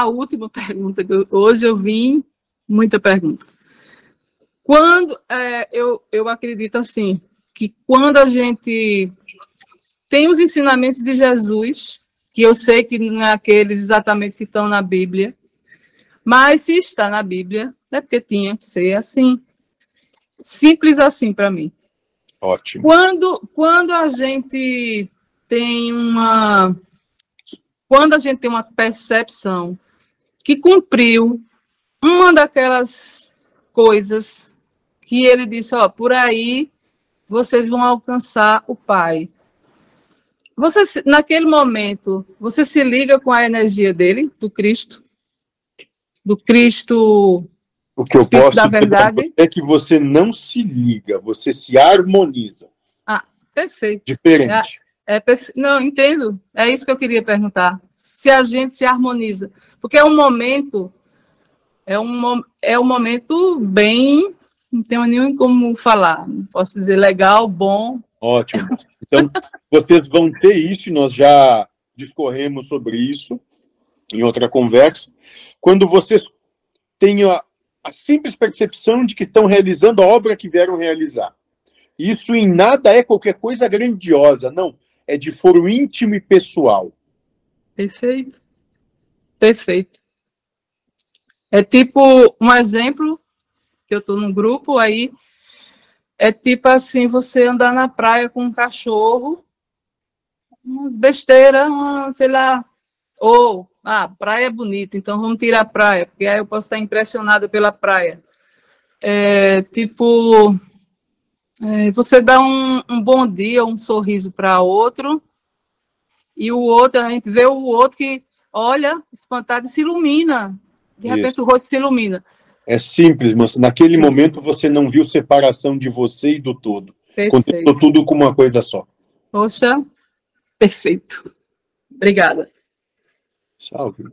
a última pergunta, que eu, hoje eu vim muita pergunta. Quando é, eu, eu acredito assim, que quando a gente tem os ensinamentos de Jesus, que eu sei que não é aqueles exatamente que estão na Bíblia, mas se está na Bíblia, é porque tinha que ser assim. Simples assim para mim. Ótimo. Quando, quando a gente tem uma. Quando a gente tem uma percepção que cumpriu uma daquelas coisas que ele disse, ó, por aí vocês vão alcançar o Pai. Você, naquele momento, você se liga com a energia dele, do Cristo, do Cristo o que eu posso da verdade é que você não se liga, você se harmoniza. Ah, perfeito. Diferente. É, perfe... Não, entendo. É isso que eu queria perguntar. Se a gente se harmoniza. Porque é um momento, é um, é um momento bem. Não tenho nem como falar. Não posso dizer legal, bom. Ótimo. Então, vocês vão ter isso, nós já discorremos sobre isso em outra conversa. Quando vocês têm a, a simples percepção de que estão realizando a obra que vieram realizar. Isso em nada é qualquer coisa grandiosa, não. É de foro íntimo e pessoal. Perfeito. Perfeito. É tipo um exemplo que eu estou num grupo aí. É tipo assim, você andar na praia com um cachorro, uma besteira, uma, sei lá, ou ah, praia é bonita, então vamos tirar a praia, porque aí eu posso estar impressionada pela praia. É, tipo, é, você dá um, um, bom dia, um sorriso para outro, e o outro, a gente vê o outro que olha, espantado, e se ilumina. De Isso. repente o rosto se ilumina. É simples, mas naquele momento você não viu separação de você e do todo. Perfeito. tudo com uma coisa só. Poxa, perfeito. Obrigada. Salve.